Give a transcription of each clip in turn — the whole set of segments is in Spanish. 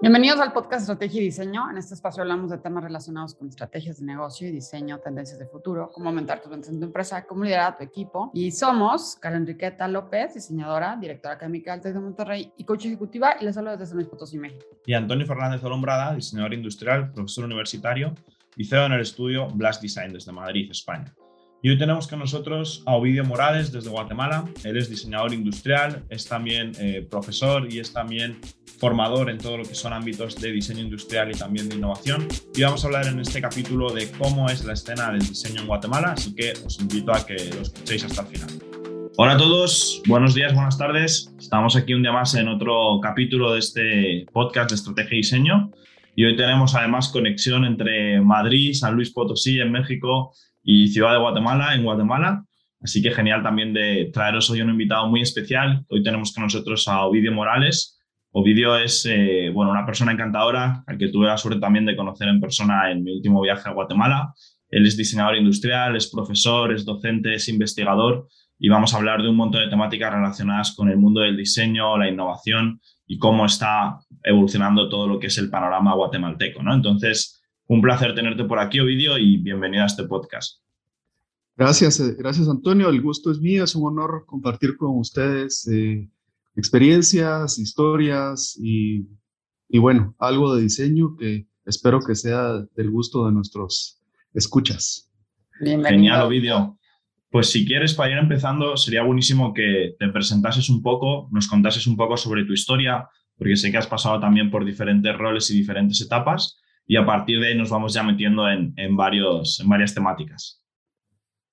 Bienvenidos al podcast Estrategia y Diseño. En este espacio hablamos de temas relacionados con estrategias de negocio y diseño, tendencias de futuro, cómo aumentar tus ventas en tu empresa, cómo liderar a tu equipo. Y somos Karen Enriqueta López, diseñadora, directora académica del de Monterrey y coach ejecutiva, y les hablo desde San Luis Potosí, México. Y Antonio Fernández Olombrada, diseñador industrial, profesor universitario y CEO en el estudio Blast Design desde Madrid, España. Y hoy tenemos con nosotros a Ovidio Morales desde Guatemala. Él es diseñador industrial, es también eh, profesor y es también formador en todo lo que son ámbitos de diseño industrial y también de innovación. Y vamos a hablar en este capítulo de cómo es la escena del diseño en Guatemala, así que os invito a que lo escuchéis hasta el final. Hola a todos, buenos días, buenas tardes. Estamos aquí un día más en otro capítulo de este podcast de estrategia y diseño. Y hoy tenemos además conexión entre Madrid, San Luis Potosí en México y Ciudad de Guatemala, en Guatemala. Así que genial también de traeros hoy un invitado muy especial. Hoy tenemos con nosotros a Ovidio Morales. Ovidio es eh, bueno, una persona encantadora, al que tuve la suerte también de conocer en persona en mi último viaje a Guatemala. Él es diseñador industrial, es profesor, es docente, es investigador y vamos a hablar de un montón de temáticas relacionadas con el mundo del diseño, la innovación y cómo está evolucionando todo lo que es el panorama guatemalteco. ¿no? Entonces, un placer tenerte por aquí, Ovidio, y bienvenido a este podcast. Gracias, eh, gracias Antonio. El gusto es mío, es un honor compartir con ustedes eh, experiencias, historias y, y, bueno, algo de diseño que espero que sea del gusto de nuestros escuchas. Bienvenido. Genial, Ovidio. Pues si quieres, para ir empezando, sería buenísimo que te presentases un poco, nos contases un poco sobre tu historia, porque sé que has pasado también por diferentes roles y diferentes etapas y a partir de ahí nos vamos ya metiendo en, en, varios, en varias temáticas.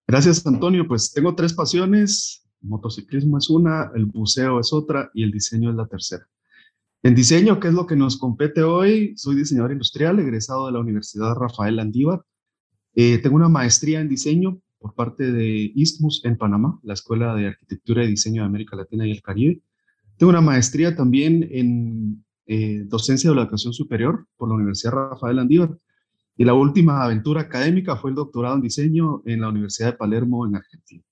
Gracias, Antonio. Pues tengo tres pasiones. El motociclismo es una, el buceo es otra y el diseño es la tercera. En diseño, ¿qué es lo que nos compete hoy? Soy diseñador industrial, egresado de la Universidad Rafael Andívar. Eh, tengo una maestría en diseño por parte de ISTMUS en Panamá, la Escuela de Arquitectura y Diseño de América Latina y el Caribe. Tengo una maestría también en eh, docencia de la educación superior por la Universidad Rafael Andívar. Y la última aventura académica fue el doctorado en diseño en la Universidad de Palermo, en Argentina.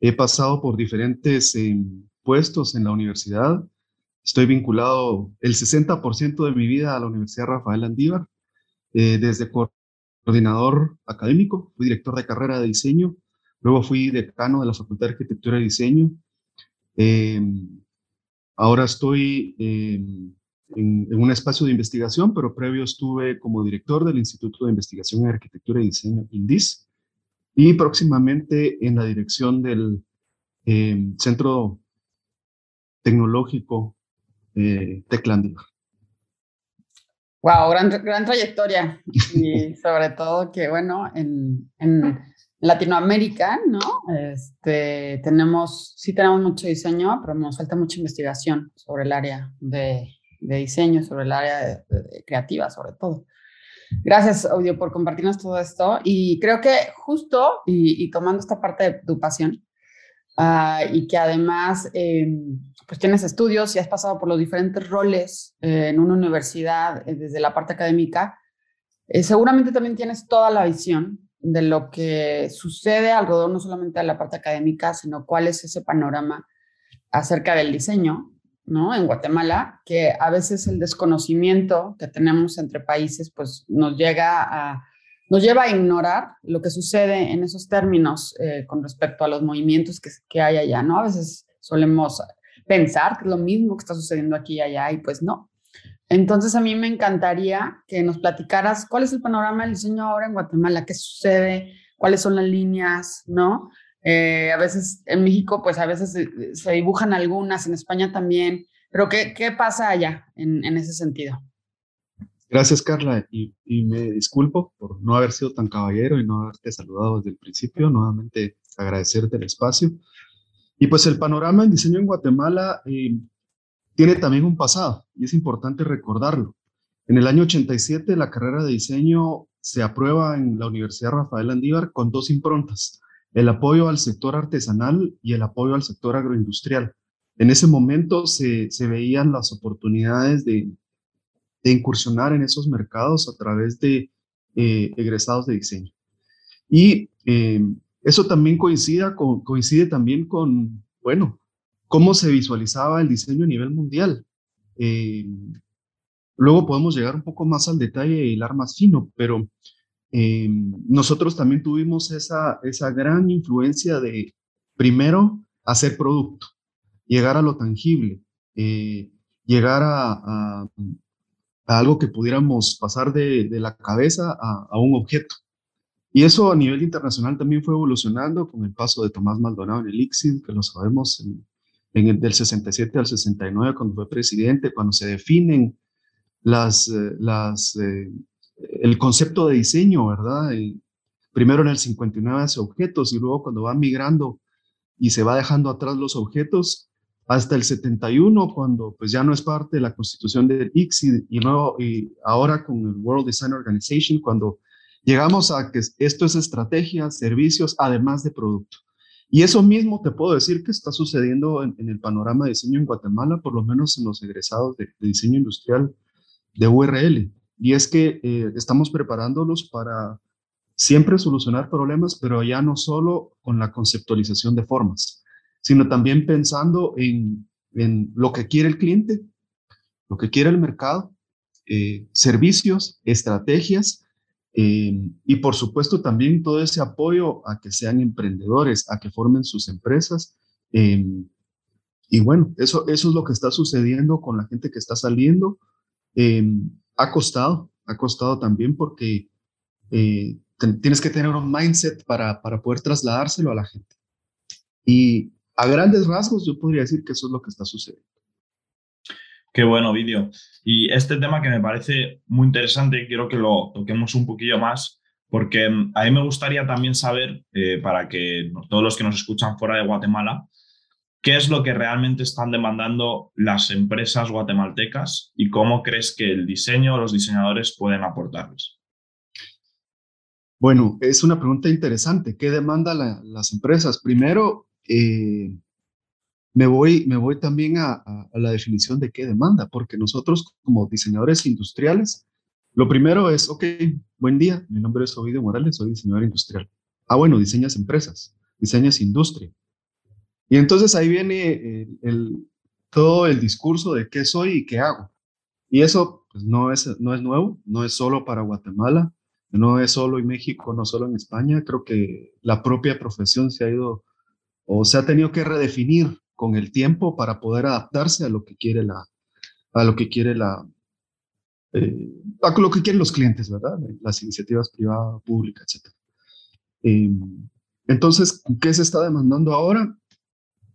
He pasado por diferentes em, puestos en la universidad. Estoy vinculado el 60% de mi vida a la Universidad Rafael Andívar, eh, desde coordinador académico, fui director de carrera de diseño, luego fui decano de la Facultad de Arquitectura y Diseño. Em, ahora estoy em, en, un espacio de investigación, pero previo estuve como director del Instituto de Investigación en Arquitectura y Diseño, INDIS, y próximamente en la dirección del em, Centro Tecnológico eh, Wow, gran, gran trayectoria. Y sobre todo que, bueno, en, en Latinoamérica, ¿no? Este, tenemos, sí tenemos mucho diseño, pero nos falta mucha investigación sobre el área de de diseño, sobre el área creativa, sobre todo. Gracias, Audio, por compartirnos todo esto. Y creo que justo, y, tomando esta parte de tu pasión, ah, y que además em, pues tienes estudios y has pasado por los diferentes roles eh, en una universidad eh, desde la parte académica, eh, seguramente también tienes toda la visión de lo que sucede alrededor no solamente de la parte académica, sino cuál es ese panorama acerca del diseño ¿no? En Guatemala, que a veces el desconocimiento que tenemos entre países, pues nos llega a, nos lleva a ignorar lo que sucede en esos términos eh, con respecto a los movimientos que, que, hay allá, ¿no? A veces solemos pensar que es lo mismo que está sucediendo aquí y allá y pues no. Entonces a mí me encantaría que nos platicaras cuál es el panorama del diseño ahora en Guatemala, qué sucede, cuáles son las líneas, ¿no? Eh, a veces en México, pues a veces se, dibujan algunas, en España también, pero ¿qué, qué pasa allá en, en, ese sentido? Gracias, Carla, y, y, me disculpo por no haber sido tan caballero y no haberte saludado desde el principio. Nuevamente agradecerte el espacio. Y pues el panorama en diseño en Guatemala eh, tiene también un pasado y es importante recordarlo. En el año 87 la carrera de diseño se aprueba en la Universidad Rafael Andívar con dos improntas el apoyo al sector artesanal y el apoyo al sector agroindustrial. En ese momento se, veían las oportunidades de, incursionar en esos mercados a través de eh, egresados de diseño. Y eh, eso también coincide, también con, bueno, cómo se visualizaba el diseño a nivel mundial. Eh, Luego podemos llegar un poco más al detalle y hilar más fino, pero eh, nosotros también tuvimos esa, esa gran influencia de, primero, hacer producto, llegar a lo tangible, eh, llegar a, algo que pudiéramos pasar de, la cabeza a, un objeto. Y eso a nivel internacional también fue evolucionando con el paso de Tomás Maldonado en el ICSID, que lo sabemos, en, el del 67 al 69, cuando fue presidente, cuando se definen las, eh, las, eh, el concepto de diseño, ¿verdad? primero en el 59 hace objetos y luego cuando va migrando y se va dejando atrás los objetos, hasta el 71, cuando pues ya no es parte de la constitución del ICSI y, luego, y ahora con el World Design Organization, cuando llegamos a que esto es estrategia, servicios, además de producto. Y eso mismo te puedo decir que está sucediendo en, el panorama de diseño en Guatemala, por lo menos en los egresados de, diseño industrial de URL. Y es que eh, estamos preparándolos para siempre solucionar problemas, pero ya no solo con la conceptualización de formas, sino también pensando en, lo que quiere el cliente, lo que quiere el mercado, eh, servicios, estrategias eh, y por supuesto también todo ese apoyo a que sean emprendedores, a que formen sus empresas. Eh, y bueno, eso, eso es lo que está sucediendo con la gente que está saliendo. Ha costado, ha costado también porque tienes que tener un mindset para, para poder trasladárselo a la gente. Y a grandes rasgos, yo podría decir que eso es lo que está sucediendo. Qué bueno vídeo. Y este tema que me parece muy interesante, quiero que lo toquemos un poquillo más, porque mm, a mí me gustaría también saber, eh, para que todos los que nos escuchan fuera de Guatemala, qué es lo que realmente están demandando las empresas guatemaltecas y cómo crees que el diseño o los diseñadores pueden aportarles. Bueno, es una pregunta interesante. ¿Qué demandan las empresas? Primero, eh, me, voy, me voy también a, la definición de qué demanda, porque nosotros como diseñadores industriales, lo primero es, ok, buen día, mi nombre es Ovidio Morales, soy diseñador industrial. Ah, bueno, diseñas empresas, diseñas industria. Y entonces ahí viene el, todo el discurso de qué soy y qué hago. Y eso pues, no, es, no es nuevo, no es solo para Guatemala, no es solo en México, no solo en España. Creo que la propia profesión se ha ido o se ha tenido que redefinir con el tiempo para poder adaptarse a lo que quiere la, a lo que quiere la, eh, a lo que quieren los clientes, ¿verdad? Las iniciativas privadas, públicas, etc. Em, entonces, ¿qué se está demandando ahora?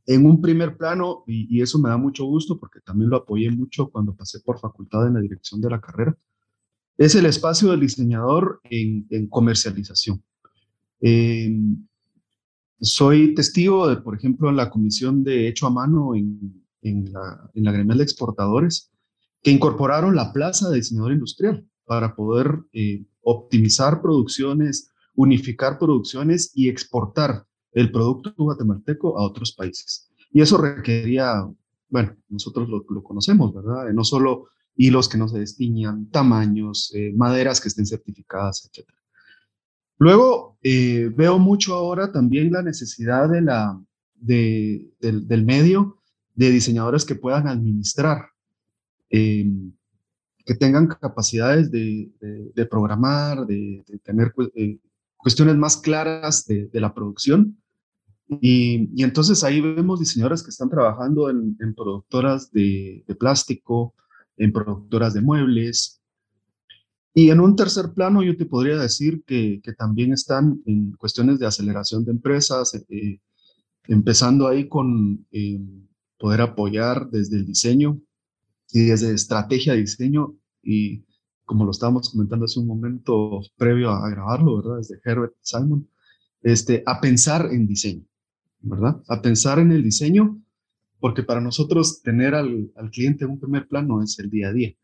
En un primer plano, y, eso me da mucho gusto porque también lo apoyé mucho cuando pasé por facultad en la dirección de la carrera, es el espacio del diseñador en, en comercialización. Eh, soy testigo de, por ejemplo, la comisión de hecho a mano en, en, la, en gremial de exportadores, que incorporaron la plaza de diseñador industrial para poder eh, optimizar producciones, unificar producciones y exportar el producto guatemalteco a otros países. Y eso requería, bueno, nosotros lo, conocemos, ¿verdad? No solo hilos que no se destiñan, tamaños, eh, maderas que estén certificadas, etc. Luego, eh, veo mucho ahora también la necesidad de la, del, medio de diseñadores que puedan administrar, em, que tengan capacidades de, programar, de, tener eh, cuestiones más claras de, la producción. Y, entonces ahí vemos diseñadores que están trabajando en, productoras de, plástico, en productoras de muebles, y en un tercer plano, yo te podría decir que, también están en cuestiones de aceleración de empresas, eh, empezando ahí con eh, poder apoyar desde el diseño y desde estrategia de diseño y como lo estábamos comentando hace un momento previo a, grabarlo, ¿verdad? Desde Herbert Simon, este, a pensar en diseño, ¿verdad? A pensar en el diseño, porque para nosotros tener al, al cliente en un primer plano es el día a día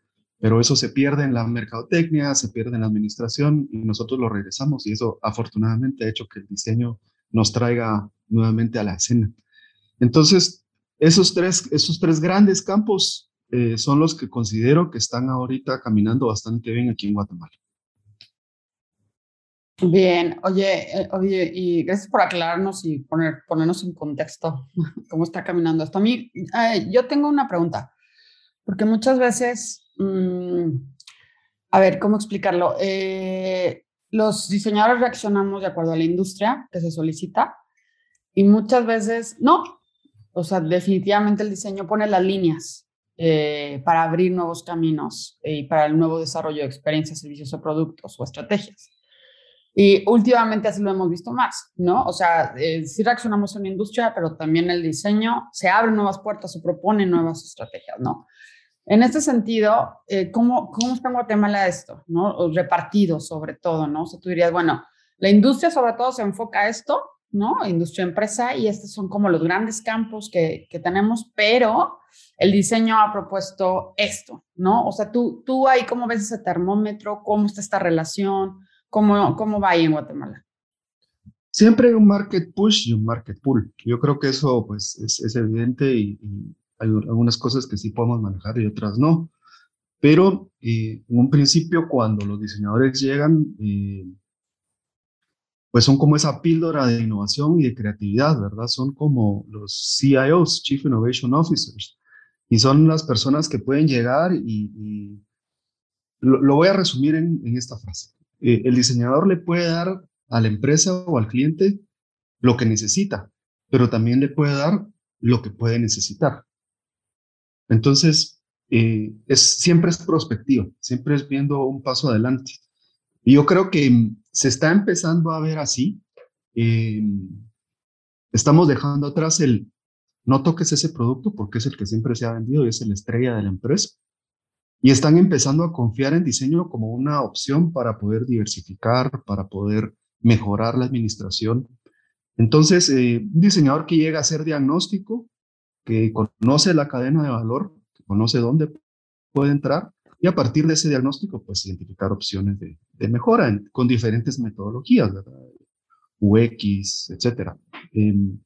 pero eso se pierde en la mercadotecnia, se pierde en la administración y nosotros lo regresamos y eso afortunadamente ha hecho que el diseño nos traiga nuevamente a la escena. Entonces, esos tres, esos tres grandes campos eh, son los que considero que están ahorita caminando bastante bien aquí en Guatemala. Bien, oye, eh, oye, y gracias por aclararnos y poner, ponernos en contexto cómo está caminando esto. A mí, yo tengo una pregunta, porque muchas veces mm, a ver, ¿cómo explicarlo? Eh, los diseñadores reaccionamos de acuerdo a la industria que se solicita y muchas veces no. O sea, definitivamente el diseño pone las líneas eh, para abrir nuevos caminos y para el nuevo desarrollo de experiencias, servicios o productos o estrategias. Y últimamente así lo hemos visto más, ¿no? O sea, eh, sí reaccionamos en la industria, pero también el diseño se abre nuevas puertas, se propone nuevas estrategias, ¿no? En este sentido, eh, ¿cómo, ¿cómo está en Guatemala esto? ¿no? repartido sobre todo, ¿no? O sea, tú dirías, bueno, la industria sobre todo se enfoca a esto, ¿no? Industria empresa, y estos son como los grandes campos que, que tenemos, pero el diseño ha propuesto esto, ¿no? O sea, tú, tú ahí, ¿cómo ves ese termómetro? ¿Cómo está esta relación? ¿Cómo, cómo va ahí en Guatemala? Siempre hay un market push y un market pull. Yo creo que eso pues, es, evidente y, hay algunas cosas que sí podemos manejar y otras no. Pero eh, en un principio, cuando los diseñadores llegan, eh, pues son como esa píldora de innovación y de creatividad, ¿verdad? Son como los CIOs, Chief Innovation Officers, y son las personas que pueden llegar y, lo, voy a resumir en, esta frase. Eh, el diseñador le puede dar a la empresa o al cliente lo que necesita, pero también le puede dar lo que puede necesitar. Entonces, eh, es, siempre es prospectivo, siempre es viendo un paso adelante. Yo creo que se está empezando a ver así. Eh, estamos dejando atrás el no toques ese producto porque es el que siempre se ha vendido y es la estrella de la empresa y están empezando a confiar en diseño como una opción para poder diversificar, para poder mejorar la administración. Entonces, eh, un diseñador que llega a hacer diagnóstico, que conoce la cadena de valor, que conoce dónde puede entrar, y a partir de ese diagnóstico, pues identificar opciones de, mejora con diferentes metodologías, ¿verdad? UX, etcétera. Em,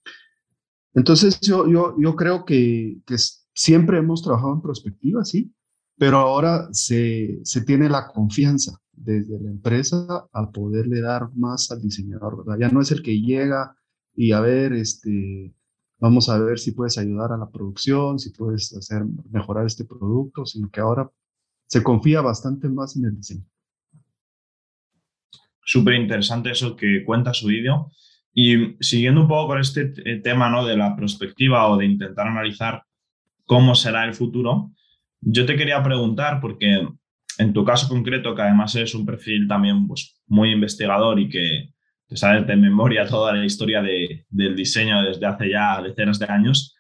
entonces, yo, yo, yo creo que, que siempre hemos trabajado en perspectiva, sí, pero ahora se, se, tiene la confianza desde la empresa a poderle dar más al diseñador, ¿verdad? Ya no es el que llega y a ver, este, vamos a ver si puedes ayudar a la producción, si puedes hacer mejorar este producto, sino que ahora se confía bastante más en el diseño. Súper interesante eso que cuenta su vídeo. Y siguiendo un poco con este eh, tema ¿no? de la perspectiva o de intentar analizar cómo será el futuro, yo te quería preguntar, porque en tu caso concreto, que además eres un perfil también pues, muy investigador y que te sabes de memoria toda la historia de, del diseño desde hace ya decenas de años,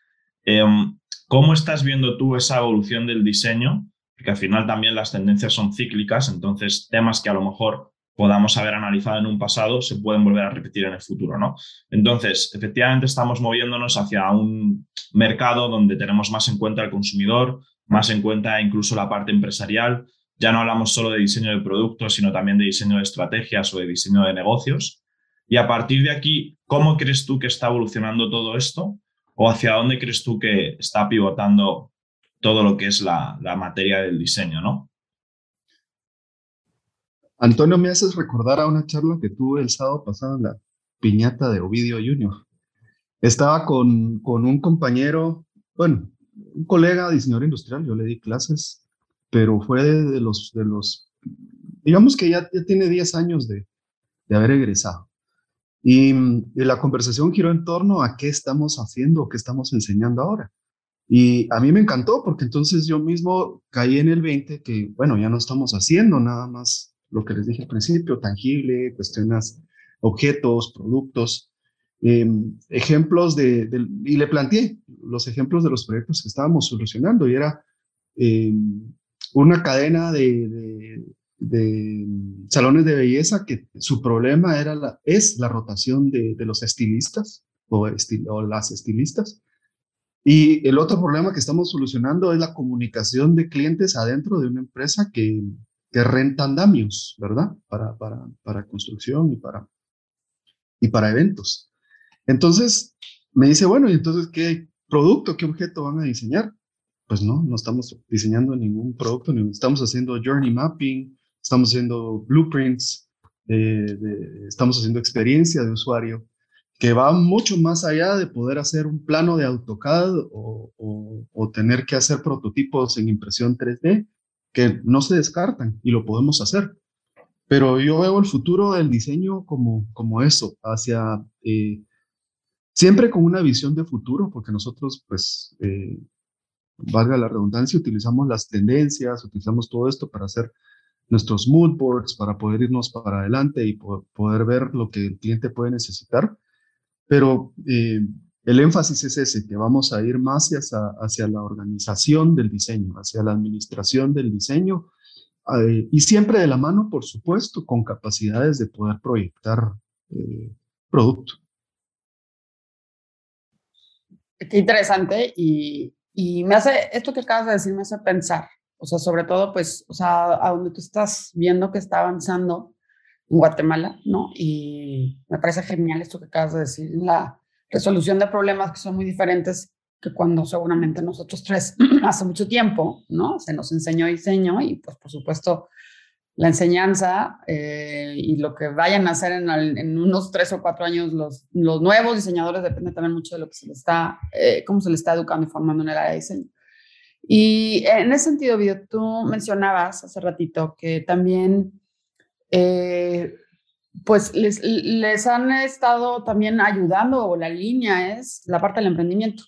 em, ¿cómo estás viendo tú esa evolución del diseño? Porque al final también las tendencias son cíclicas, entonces temas que a lo mejor podamos haber analizado en un pasado se pueden volver a repetir en el futuro, ¿no? Entonces, efectivamente estamos moviéndonos hacia un mercado donde tenemos más en cuenta al consumidor, más en cuenta incluso la parte empresarial. Ya no hablamos solo de diseño de productos, sino también de diseño de estrategias o de diseño de negocios. Y a partir de aquí, ¿cómo crees tú que está evolucionando todo esto? ¿O hacia dónde crees tú que está pivotando todo lo que es la, materia del diseño, no? Antonio, me haces recordar a una charla que tuve el sábado pasado en la piñata de Ovidio Junior. Estaba con, con un compañero, bueno, un colega diseñador industrial, yo le di clases, pero fue de, los, de los, digamos que ya, ya tiene 10 años de, de haber egresado. Y, la conversación giró en torno a qué estamos haciendo, qué estamos enseñando ahora. Y a mí me encantó porque entonces yo mismo caí en el 20 que, bueno, ya no estamos haciendo nada más lo que les dije al principio, tangible, cuestiones, objetos, productos, Em, ejemplos de, y le planteé los ejemplos de los proyectos que estábamos solucionando y era em, una cadena de, de, salones de belleza que su problema era la, es la rotación de, los estilistas o las estilistas. Y el otro problema que estamos solucionando es la comunicación de clientes adentro de una empresa que, que renta andamios, ¿verdad? Para, para, para construcción y para, y para eventos. Entonces, me dice, bueno, ¿y entonces qué producto, qué objeto van a diseñar? Pues no, no estamos diseñando ningún producto, estamos haciendo journey mapping, estamos haciendo blueprints, eh, estamos haciendo experiencia de usuario, que va mucho más allá de poder hacer un plano de AutoCAD o, o tener que hacer prototipos en impresión 3D, que no se descartan y lo podemos hacer. Pero yo veo el futuro del diseño como, como eso, hacia, eh, siempre con una visión de futuro, porque nosotros, pues, eh, valga la redundancia, utilizamos las tendencias, utilizamos todo esto para hacer nuestros mood boards, para poder irnos para adelante y poder ver lo que el cliente puede necesitar. Pero eh, el énfasis es ese, que vamos a ir más hacia, hacia la organización del diseño, hacia la administración del diseño, eh, y siempre de la mano, por supuesto, con capacidades de poder proyectar eh, producto. Qué interesante y, y, me hace, esto que acabas de decir me hace pensar, o sea, sobre todo, pues, o sea, a donde tú estás viendo que está avanzando Guatemala, ¿no? Y me parece genial esto que acabas de decir, la resolución de problemas que son muy diferentes que cuando seguramente nosotros tres hace mucho tiempo, ¿no? Se nos enseñó diseño y pues por supuesto la enseñanza eh, y lo que vayan a hacer en, en, unos tres o cuatro años los, los nuevos diseñadores depende también mucho de lo que se les está, eh, cómo se les está educando y formando en el área de diseño. Y en ese sentido, Video, tú mencionabas hace ratito que también eh, pues les, han estado también ayudando o la línea es la parte del emprendimiento.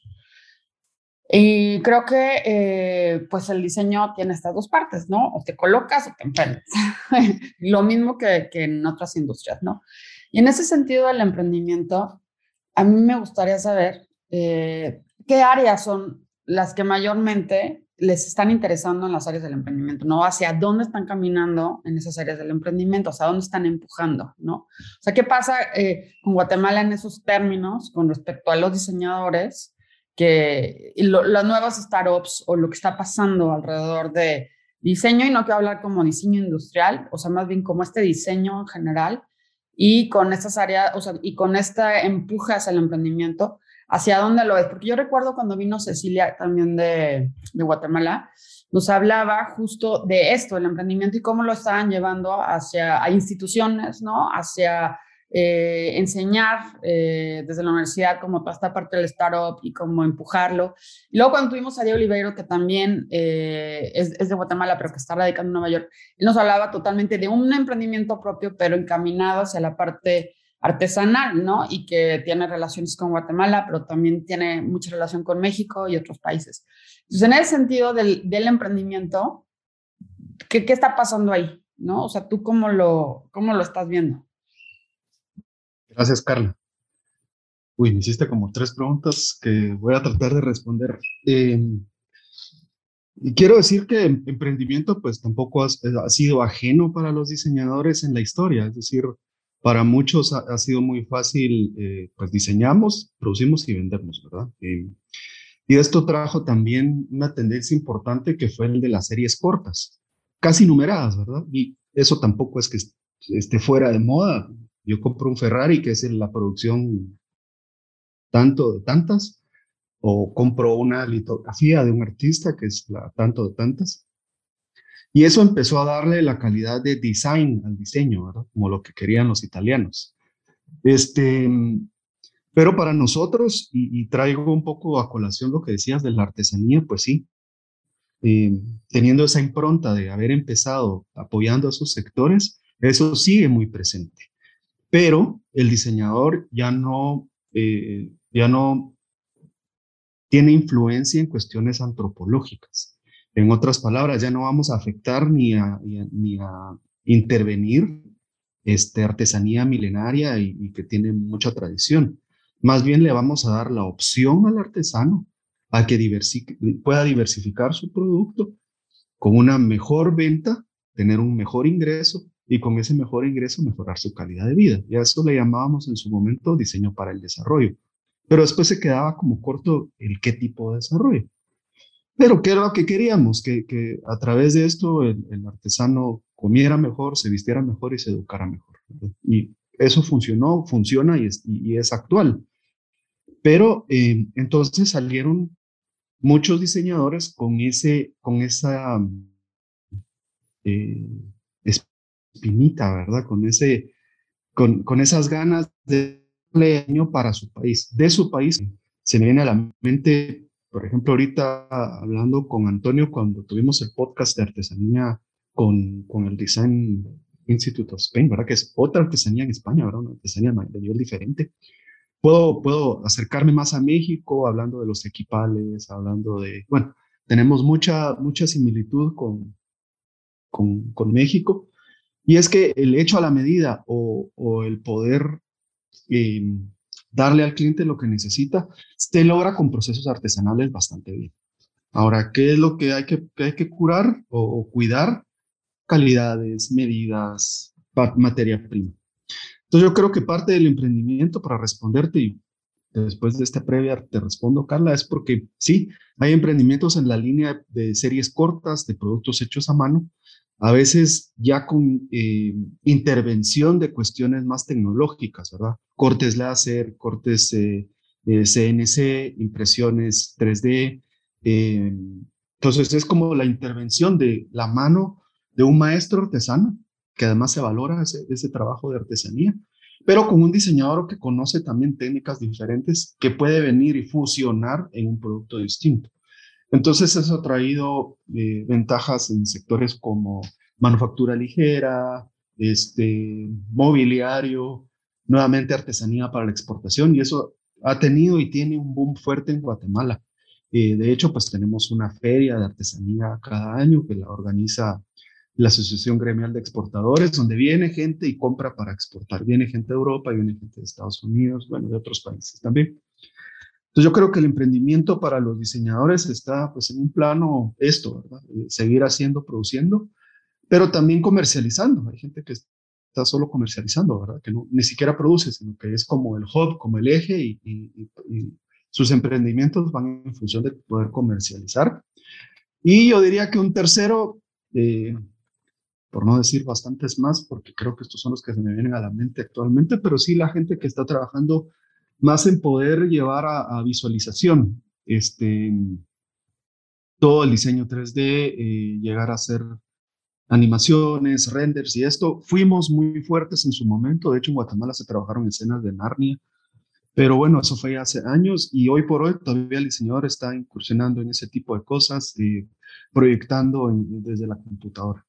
Y creo que eh, pues el diseño tiene estas dos partes, ¿no? O te colocas o te emprendes. Lo mismo que, que, en otras industrias, ¿no? Y en ese sentido del emprendimiento, a mí me gustaría saber eh, qué áreas son las que mayormente les están interesando en las áreas del emprendimiento, ¿no? Hacia dónde están caminando en esas áreas del emprendimiento, hacia dónde están empujando, ¿no? O sea, ¿qué pasa eh, con Guatemala en esos términos con respecto a los diseñadores? que las nuevas startups o lo que está pasando alrededor de diseño, y no quiero hablar como diseño industrial, o sea, más bien como este diseño en general, y con estas áreas, o sea, y con este empuje hacia el emprendimiento, hacia dónde lo es. Porque yo recuerdo cuando vino Cecilia también de, Guatemala, nos hablaba justo de esto, el emprendimiento y cómo lo estaban llevando hacia a instituciones, ¿no? Hacia eh, enseñar eh, desde la universidad como toda esta parte del startup y cómo empujarlo. Y luego cuando tuvimos a Diego Oliveiro, que también eh, es, es, de Guatemala, pero que está radicado en Nueva York, él nos hablaba totalmente de un emprendimiento propio, pero encaminado hacia la parte artesanal, ¿no? Y que tiene relaciones con Guatemala, pero también tiene mucha relación con México y otros países. Entonces, en ese sentido del, emprendimiento, ¿qué, ¿qué, está pasando ahí? ¿No? O sea, ¿tú cómo lo, cómo lo estás viendo? Gracias, Carla. Uy, me hiciste como tres preguntas que voy a tratar de responder. Em, y quiero decir que emprendimiento pues tampoco ha, sido ajeno para los diseñadores en la historia, es decir, para muchos ha, sido muy fácil, eh, pues diseñamos, producimos y vendemos, ¿verdad? Em, y esto trajo también una tendencia importante que fue el de las series cortas, casi numeradas, ¿verdad? Y eso tampoco es que esté fuera de moda, yo compro un Ferrari, que es la producción tanto de tantas, o compro una litografía de un artista, que es la tanto de tantas. Y eso empezó a darle la calidad de design al diseño. Como lo que querían los italianos. Este, pero para nosotros, y, traigo un poco a colación lo que decías de la artesanía, pues sí, eh, teniendo esa impronta de haber empezado apoyando a esos sectores, eso sigue muy presente pero el diseñador ya no, eh, ya no tiene influencia en cuestiones antropológicas. En otras palabras, ya no vamos a afectar ni a, ni a intervenir este, artesanía milenaria y, que tiene mucha tradición. Más bien le vamos a dar la opción al artesano a que pueda diversificar su producto con una mejor venta, tener un mejor ingreso y con ese mejor ingreso mejorar su calidad de vida. Y a eso le llamábamos en su momento diseño para el desarrollo. Pero después se quedaba como corto el qué tipo de desarrollo. Pero ¿qué era lo que queríamos? Que, que a través de esto el, artesano comiera mejor, se vistiera mejor y se educara mejor. Y eso funcionó, funciona y es, y es actual. Pero eh, entonces salieron muchos diseñadores con, ese, con esa eh, espinita, ¿verdad? Con, ese, con, con esas ganas de año para su país. De su país se me viene a la mente por ejemplo, ahorita hablando con Antonio cuando tuvimos el podcast de artesanía con, con el Design Institute of Spain, ¿verdad? Que es otra artesanía en España, ¿verdad? Una artesanía de nivel diferente. Puedo, puedo acercarme más a México hablando de los equipales, hablando de, bueno, tenemos mucha, mucha similitud con, con, con México. Y es que el hecho a la medida o, o el poder eh, darle al cliente lo que necesita, se logra con procesos artesanales bastante bien. Ahora, ¿qué es lo que hay que, hay que curar o, cuidar? Calidades, medidas, materia prima. Entonces yo creo que parte del emprendimiento para responderte y después de esta previa te respondo, Carla, es porque sí, hay emprendimientos en la línea de series cortas, de productos hechos a mano, a veces ya con eh, intervención de cuestiones más tecnológicas, ¿verdad? Cortes láser, cortes CNC, eh, impresiones 3D. Eh, entonces es como la intervención de la mano de un maestro artesano, que además se valora ese, ese trabajo de artesanía, pero con un diseñador que conoce también técnicas diferentes que puede venir y fusionar en un producto distinto. Entonces eso ha traído eh, ventajas en sectores como manufactura ligera, este, mobiliario, nuevamente artesanía para la exportación y eso ha tenido y tiene un boom fuerte en Guatemala. Eh, de hecho, pues tenemos una feria de artesanía cada año que la organiza la Asociación Gremial de Exportadores, donde viene gente y compra para exportar. Viene gente de Europa, viene gente de Estados Unidos, bueno, de otros países también. Entonces yo creo que el emprendimiento para los diseñadores está pues en un plano esto, ¿verdad? Eh, seguir haciendo, produciendo, pero también comercializando. Hay gente que está solo comercializando, ¿verdad? Que no, ni siquiera produce, sino que es como el hub, como el eje y, y, sus emprendimientos van en función de poder comercializar. Y yo diría que un tercero, eh, por no decir bastantes más, porque creo que estos son los que se me vienen a la mente actualmente, pero sí la gente que está trabajando más en poder llevar a, visualización este, todo el diseño 3D, eh, llegar a hacer animaciones, renders y esto. Fuimos muy fuertes en su momento, de hecho en Guatemala se trabajaron escenas de Narnia, pero bueno, eso fue hace años y hoy por hoy todavía el diseñador está incursionando en ese tipo de cosas, eh, proyectando desde la computadora.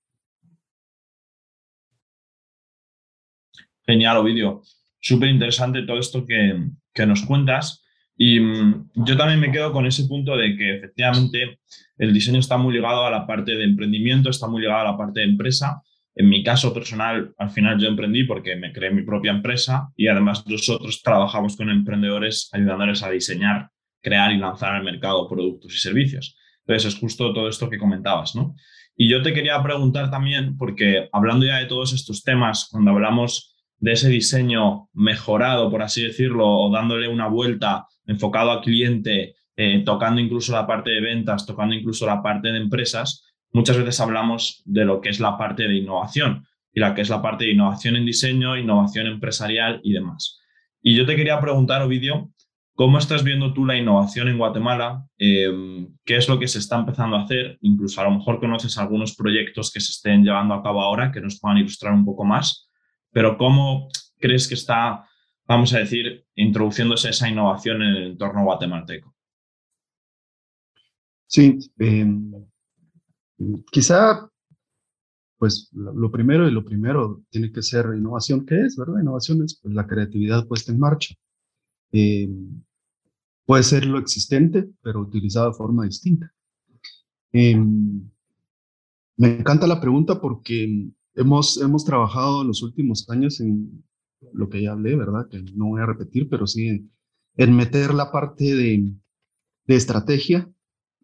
Genial, Ovidio súper interesante todo esto que, que, nos cuentas. Y mm, yo también me quedo con ese punto de que efectivamente el diseño está muy ligado a la parte de emprendimiento, está muy ligado a la parte de empresa. En mi caso personal, al final yo emprendí porque me creé mi propia empresa y además nosotros trabajamos con emprendedores ayudándoles a diseñar, crear y lanzar al mercado productos y servicios. Entonces es justo todo esto que comentabas, ¿no? Y yo te quería preguntar también, porque hablando ya de todos estos temas, cuando hablamos de ese diseño mejorado, por así decirlo, o dándole una vuelta enfocado al cliente, eh, tocando incluso la parte de ventas, tocando incluso la parte de empresas, muchas veces hablamos de lo que es la parte de innovación y la que es la parte de innovación en diseño, innovación empresarial y demás. Y yo te quería preguntar, Ovidio, ¿cómo estás viendo tú la innovación en Guatemala? Em, ¿Qué es lo que se está empezando a hacer? Incluso a lo mejor conoces algunos proyectos que se estén llevando a cabo ahora que nos puedan ilustrar un poco más pero ¿cómo crees que está, vamos a decir, introduciéndose esa innovación en el entorno guatemalteco? Sí, em, quizá, pues lo, primero y lo primero tiene que ser innovación. ¿Qué es, verdad? Innovación es pues, la creatividad puesta en marcha. Em, puede ser lo existente, pero utilizado de forma distinta. Em, me encanta la pregunta porque Hemos, hemos trabajado en los últimos años en lo que ya hablé, ¿verdad? Que no voy a repetir, pero sí en, meter la parte de, de estrategia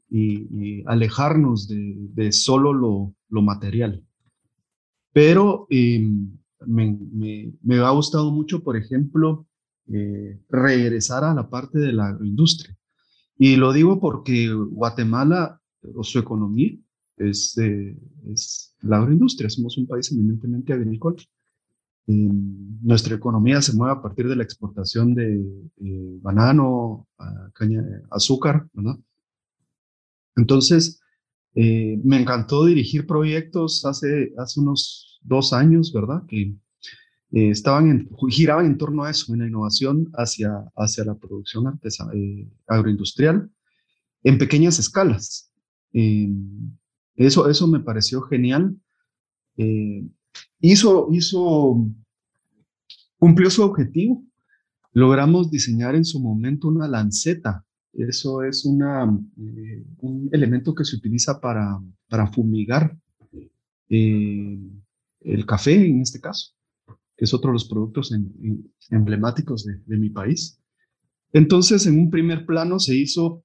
y, alejarnos de, de, solo lo, lo material. Pero em, me, me, me, ha gustado mucho, por ejemplo, eh, regresar a la parte de la agroindustria. Y lo digo porque Guatemala, o su economía, es, eh, es la agroindustria. Somos un país eminentemente agrícola. nuestra economía se mueve a partir de la exportación de banano, caña, azúcar, ¿verdad? Entonces, eh, me encantó dirigir proyectos hace, hace unos dos años, ¿verdad? Que eh, estaban en, giraban en torno a eso, en la innovación hacia, hacia la producción artesana, agroindustrial en pequeñas escalas. Eso, eso me pareció genial. hizo, hizo, cumplió su objetivo. Logramos diseñar en su momento una lanceta. Eso es una, un elemento que se utiliza para, para fumigar el café en este caso, que es otro de los productos emblemáticos de, mi país. Entonces, en un primer plano se hizo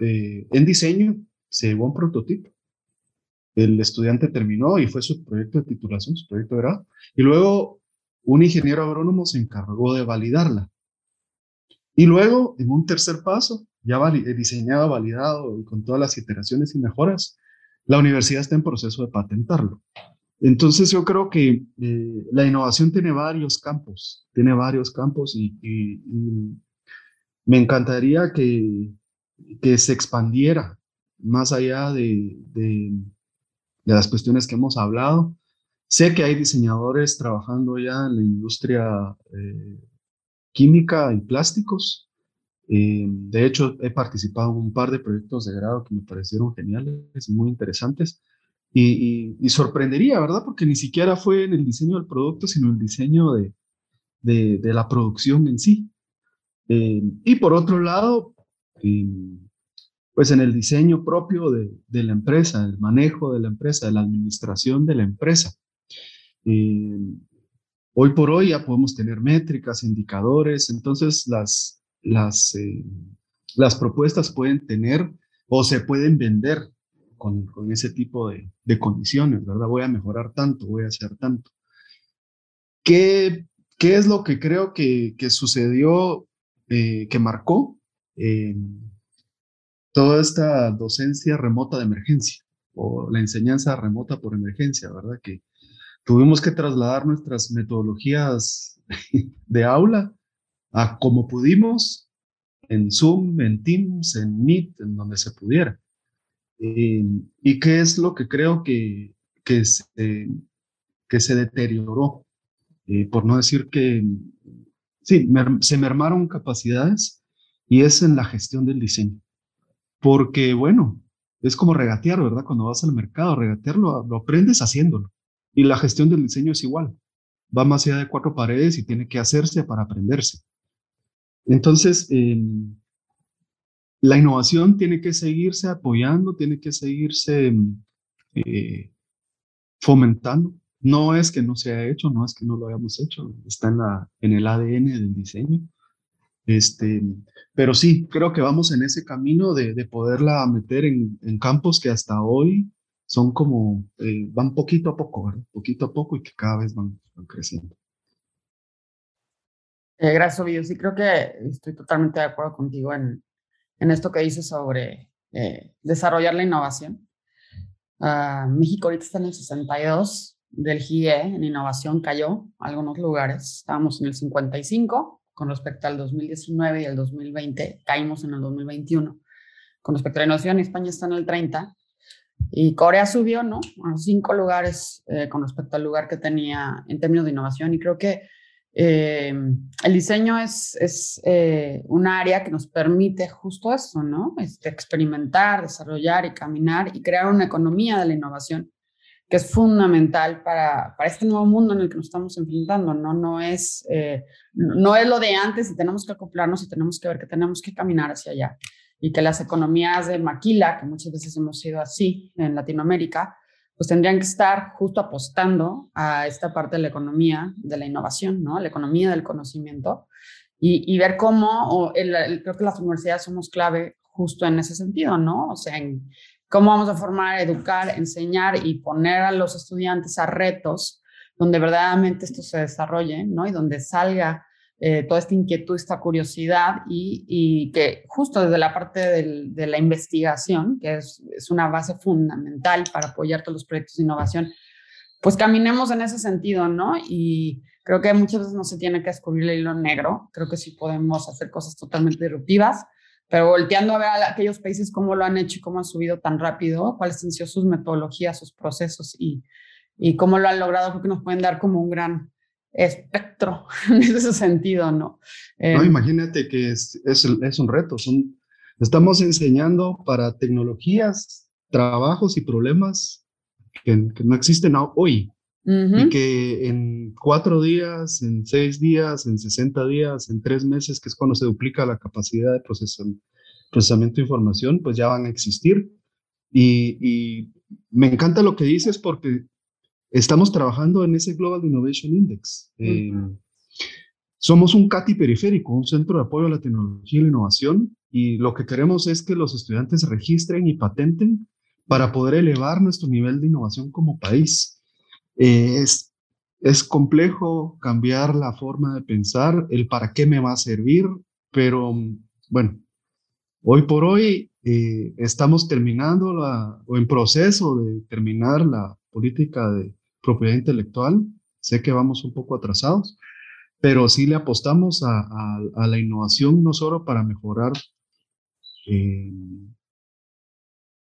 eh, en diseño, se llevó un prototipo. El estudiante terminó y fue su proyecto de titulación, su proyecto de grado. Y luego un ingeniero agrónomo se encargó de validarla. Y luego, en un tercer paso, ya diseñado, validado y con todas las iteraciones y mejoras, la universidad está en proceso de patentarlo. Entonces yo creo que eh, la innovación tiene varios campos, tiene varios campos y, me encantaría que, que, se expandiera más allá de, las cuestiones que hemos hablado. Sé que hay diseñadores trabajando ya en la industria eh, química y plásticos. Eh, de hecho, he participado en un par de proyectos de grado que me parecieron geniales y muy interesantes. Y, sorprendería, ¿verdad? Porque ni siquiera fue en el diseño del producto, sino en el diseño de, de, la producción en sí. Eh, y por otro lado, pues en el diseño propio de, de, la empresa, el manejo de la empresa, de la administración de la empresa. Eh, hoy por hoy ya podemos tener métricas, indicadores, entonces las, las, las propuestas pueden tener o se pueden vender con, con ese tipo de, de, condiciones, ¿verdad? Voy a mejorar tanto, voy a hacer tanto. ¿Qué, qué es lo que creo que, que sucedió, eh, que marcó eh, toda esta docencia remota de emergencia o la enseñanza remota por emergencia, ¿verdad? Que tuvimos que trasladar nuestras metodologías de aula a como pudimos en Zoom, en Teams, en Meet, en donde se pudiera. ¿Y qué es lo que creo que, que, se, que se deterioró? Eh, por no decir que, sí, se mermaron capacidades y es en la gestión del diseño. Porque, bueno, es como regatear, ¿verdad? Cuando vas al mercado, regatearlo, lo aprendes haciéndolo. Y la gestión del diseño es igual. Va más allá de cuatro paredes y tiene que hacerse para aprenderse. Entonces, eh, la innovación tiene que seguirse apoyando, tiene que seguirse mm, eh, fomentando. No es que no se haya hecho, no es que no lo hayamos hecho, está en el ADN del diseño. Este, pero sí, creo que vamos en ese camino de, de poderla meter en, en, campos que hasta hoy son como, eh, van poquito a poco, ¿verdad? Poquito a poco y que cada vez van, creciendo. Eh, gracias, Ovidio. Sí, creo que estoy totalmente de acuerdo contigo en, en esto que dices sobre eh, desarrollar la innovación. Uh, México ahorita está en el 62 del GIE, en innovación cayó algunos lugares, estábamos en el 55 con respecto al 2019 y el 2020, caímos en el 2021 con respecto a la innovación, España está en el 30 y Corea subió, ¿no? A cinco lugares eh, con respecto al lugar que tenía en términos de innovación y creo que eh, el diseño es, es eh, un área que nos permite justo eso, ¿no? Este, experimentar, desarrollar y caminar y crear una economía de la innovación que es fundamental para, para este nuevo mundo en el que nos estamos enfrentando, ¿no? No es, eh, no es lo de antes y tenemos que acoplarnos y tenemos que ver que tenemos que caminar hacia allá y que las economías de maquila, que muchas veces hemos sido así en Latinoamérica, pues tendrían que estar justo apostando a esta parte de la economía, de la innovación, ¿no? La economía del conocimiento y, ver cómo, o creo que las universidades somos clave justo en ese sentido, ¿no? O sea, en cómo vamos a formar, educar, enseñar y poner a los estudiantes a retos donde verdaderamente esto se desarrolle, ¿no? Y donde salga eh, toda esta inquietud, esta curiosidad y, que justo desde la parte de la investigación, que es, es, una base fundamental para apoyar todos los proyectos de innovación, pues caminemos en ese sentido, ¿no? Y creo que muchas veces no se tiene que descubrir el hilo negro, creo que sí podemos hacer cosas totalmente disruptivas, pero volteando a ver a aquellos países cómo lo han hecho y cómo han subido tan rápido, cuáles han sido sus metodologías, sus procesos y, y cómo lo han logrado, creo que nos pueden dar como un gran espectro en ese sentido, ¿no? no, em, imagínate que es, es, es, un reto, son, Estamos enseñando para tecnologías, trabajos y problemas que, no existen hoy. Y que en cuatro días, en seis días, en 60 días, en tres meses, que es cuando se duplica la capacidad de procesamiento de información, pues ya van a existir. Y, me encanta lo que dices porque estamos trabajando en ese Global Innovation Index. Somos un CATI periférico, un centro de apoyo a la tecnología y la innovación, y lo que queremos es que los estudiantes registren y patenten para poder elevar nuestro nivel de innovación como país. Eh, es, es complejo cambiar la forma de pensar, el para qué me va a servir, pero bueno, hoy por hoy eh, estamos terminando la, o en proceso de terminar la política de propiedad intelectual. Sé que vamos un poco atrasados, pero sí le apostamos a, la innovación no solo para mejorar eh,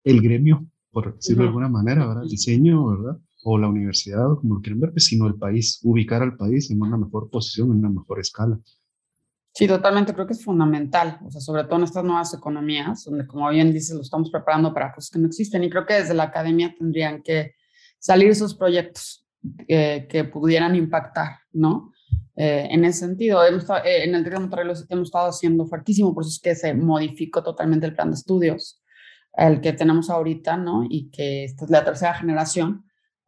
el gremio, por decirlo de alguna manera, ¿verdad? El diseño, ¿verdad? O la universidad, como lo quieren ver, pues, sino el país, ubicar al país en una mejor posición, en una mejor escala. Sí, totalmente, creo que es fundamental, o sea, sobre todo en estas nuevas economías, donde como bien dices, lo estamos preparando para cosas que no existen y creo que desde la academia tendrían que salir esos proyectos eh, que pudieran impactar, ¿no? Eh, en ese sentido. Hemos, eh, en el TEC de Monterrey lo hemos estado haciendo fuertísimo, por eso es que se modificó totalmente el plan de estudios, el que tenemos ahorita, ¿no? Y que esta es la tercera generación,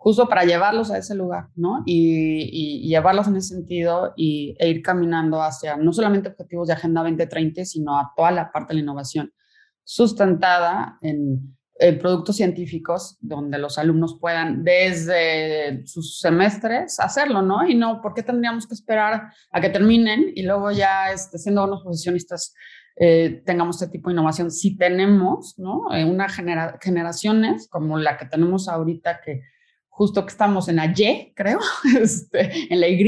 justo para llevarlos a ese lugar, ¿no? Y, y, llevarlos en ese sentido y, e ir caminando hacia no solamente objetivos de Agenda 2030, sino a toda la parte de la innovación sustentada en productos científicos donde los alumnos puedan desde sus semestres hacerlo, ¿no? Y no, ¿por qué tendríamos que esperar a que terminen y luego ya este, siendo unos profesionistas eh, tengamos este tipo de innovación? Si tenemos, ¿no? Eh, una genera generaciones como la que tenemos ahorita que justo que estamos en la Y, creo, este, en la Y,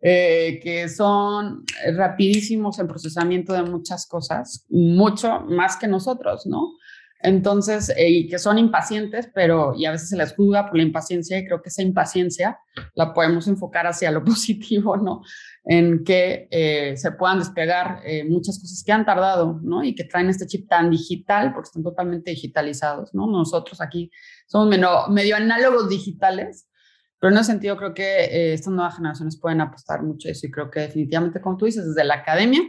eh, que son rapidísimos en procesamiento de muchas cosas, mucho más que nosotros, ¿no? Entonces, eh, y que son impacientes, pero y a veces se les juzga por la impaciencia y creo que esa impaciencia la podemos enfocar hacia lo positivo, ¿no? En que eh, se puedan despegar eh, muchas cosas que han tardado, ¿no? Y que traen este chip tan digital porque están totalmente digitalizados, ¿no? Nosotros aquí somos medio, medio análogos digitales, pero en ese sentido creo que estas nuevas generaciones pueden apostar mucho a eso y creo que definitivamente, como tú dices, desde la academia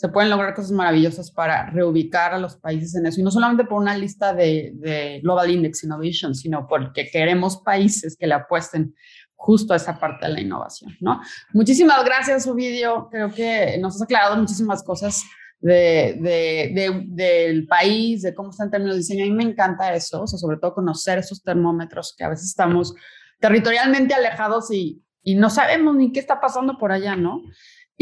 se pueden lograr cosas maravillosas para reubicar a los países en eso. Y no solamente por una lista de, Global Index Innovation, sino porque queremos países que le apuesten justo a esa parte de la innovación, ¿no? Muchísimas gracias, vídeo. Creo que nos has aclarado muchísimas cosas de, de, del país, de cómo está en términos de diseño. A mí me encanta eso, o sea, sobre todo conocer esos termómetros que a veces estamos territorialmente alejados y, y no sabemos ni qué está pasando por allá, ¿no?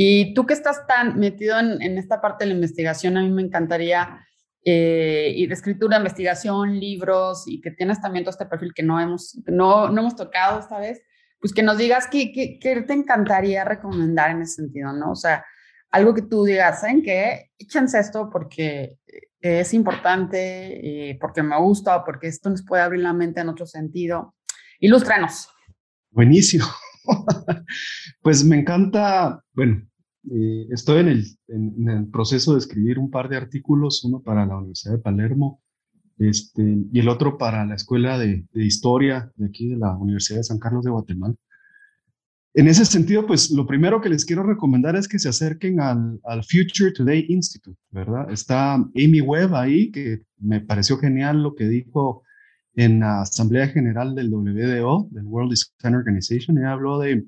Y tú que estás tan metido en, esta parte de la investigación, a mí me encantaría, eh, y de escritura, investigación, libros, y que tienes también todo este perfil que no hemos, no, no hemos tocado esta vez, pues que nos digas qué, qué, qué, te encantaría recomendar en ese sentido, ¿no? O sea, algo que tú digas, ¿saben qué? Échense esto porque es importante, eh, porque me gusta, porque esto nos puede abrir la mente en otro sentido. Ilústranos. Buenísimo. pues me encanta, bueno, eh, estoy en el, en, el, proceso de escribir un par de artículos, uno para la Universidad de Palermo este, y el otro para la Escuela de, Historia de aquí de la Universidad de San Carlos de Guatemala. En ese sentido, pues lo primero que les quiero recomendar es que se acerquen al, al Future Today Institute, ¿verdad? Está Amy Webb ahí, que me pareció genial lo que dijo en la Asamblea General del WDO, del World Design Organization, y habló de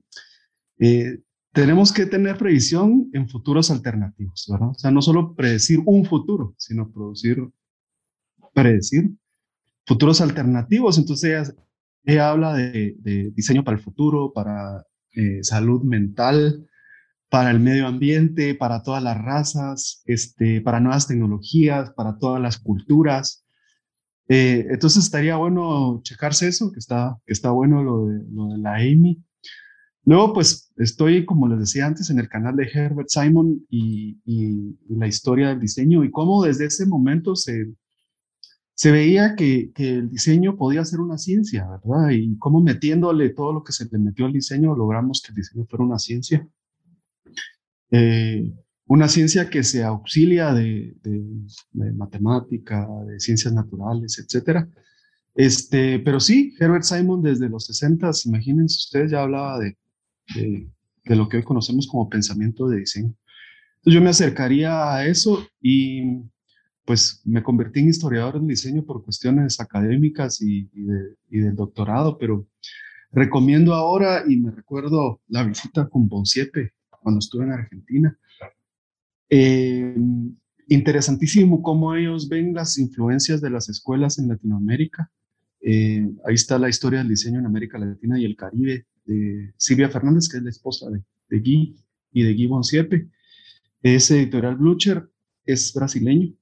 eh, tenemos que tener previsión en futuros alternativos, ¿verdad? O sea, no solo predecir un futuro, sino producir, predecir futuros alternativos. Entonces, ella, habla de, diseño para el futuro, para eh, salud mental, para el medio ambiente, para todas las razas, este, para nuevas tecnologías, para todas las culturas. Eh, entonces estaría bueno checarse eso, que está, que está bueno lo de, lo de la Amy. Luego, pues estoy, como les decía antes, en el canal de Herbert Simon y, la historia del diseño y cómo desde ese momento se, se veía que, que, el diseño podía ser una ciencia, ¿verdad? Y cómo metiéndole todo lo que se le metió al diseño logramos que el diseño fuera una ciencia. Eh, una ciencia que se auxilia de, matemática, de ciencias naturales, etcétera. Este, pero sí, Herbert Simon desde los 60, imagínense ustedes, ya hablaba de, de, lo que hoy conocemos como pensamiento de diseño. Entonces yo me acercaría a eso y pues me convertí en historiador en diseño por cuestiones académicas y, del doctorado, pero recomiendo ahora y me recuerdo la visita con Bonsiepe cuando estuve en Argentina eh, interesantísimo cómo ellos ven las influencias de las escuelas en Latinoamérica. Eh, ahí está la historia del diseño en América Latina y el Caribe de Silvia Fernández, que es la esposa de, de Guy y de Guy Bonsiepe. Ese editorial Blucher es brasileño,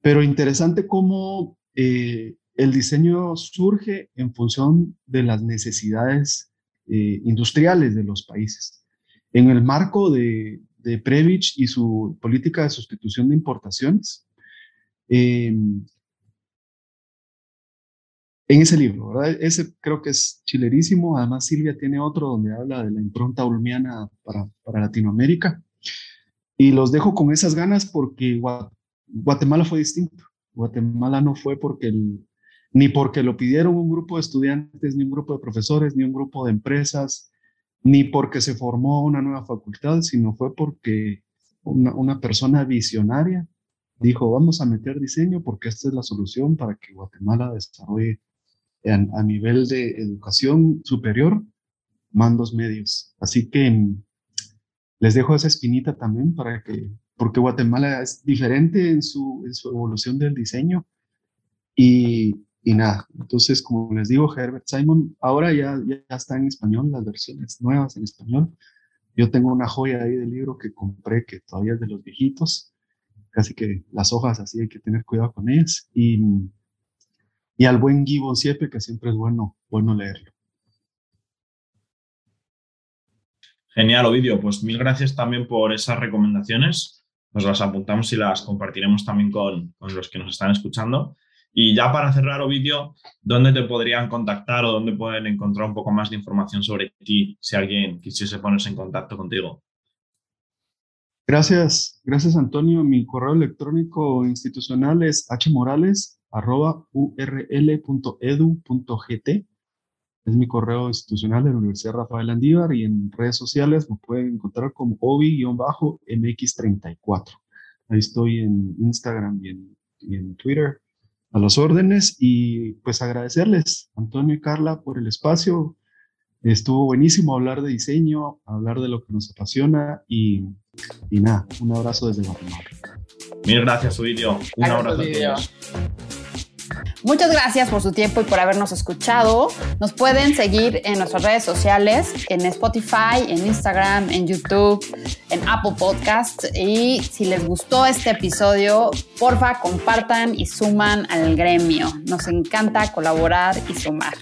pero interesante cómo eh, el diseño surge en función de las necesidades industriales de los países. En el marco de, de Previch y su política de sustitución de importaciones. En ese libro, ¿verdad? Ese creo que es chilerísimo. Además, Silvia tiene otro donde habla de la impronta ulmiana para, para Latinoamérica. Y los dejo con esas ganas porque Guatemala fue distinto. Guatemala no fue porque ni porque lo pidieron un grupo de estudiantes, ni un grupo de profesores, ni un grupo de empresas, ni porque se formó una nueva facultad, sino fue porque una, persona visionaria dijo, vamos a meter diseño porque esta es la solución para que Guatemala desarrolle a, nivel de educación superior mandos medios. Así que mm, les dejo esa espinita también para que, porque Guatemala es diferente en su, en su evolución del diseño y, y nada, entonces como les digo, Herbert Simon, ahora ya, ya está en español, las versiones nuevas en español. Yo tengo una joya ahí del libro que compré que todavía es de los viejitos, casi que las hojas así hay que tener cuidado con ellas. Y, y al buen Gibbon Siepe, que siempre es bueno, bueno leerlo. Genial, Ovidio. Pues mil gracias también por esas recomendaciones. Nos las apuntamos y las compartiremos también con, con los que nos están escuchando. Y ya para cerrar, Ovidio, ¿dónde te podrían contactar o dónde pueden encontrar un poco más de información sobre ti si alguien quisiese ponerse en contacto contigo? Gracias, gracias Antonio. Mi correo electrónico institucional es hmorales.url.edu.gt. Es mi correo institucional de la Universidad Rafael Andívar y en redes sociales me pueden encontrar como ovi-mx34. Ahí estoy en Instagram y en, y en Twitter a las órdenes y pues agradecerles, Antonio y Carla, por el espacio. Estuvo buenísimo hablar de diseño, hablar de lo que nos apasiona y, y nada, un abrazo desde Guatemala. Mil gracias, Ovidio. Un abrazo a todos. Muchas gracias por su tiempo y por habernos escuchado. Nos pueden seguir en nuestras redes sociales, en Spotify, en Instagram, en YouTube, en Apple Podcasts. Y si les gustó este episodio, porfa, compartan y suman al gremio. Nos encanta colaborar y sumar.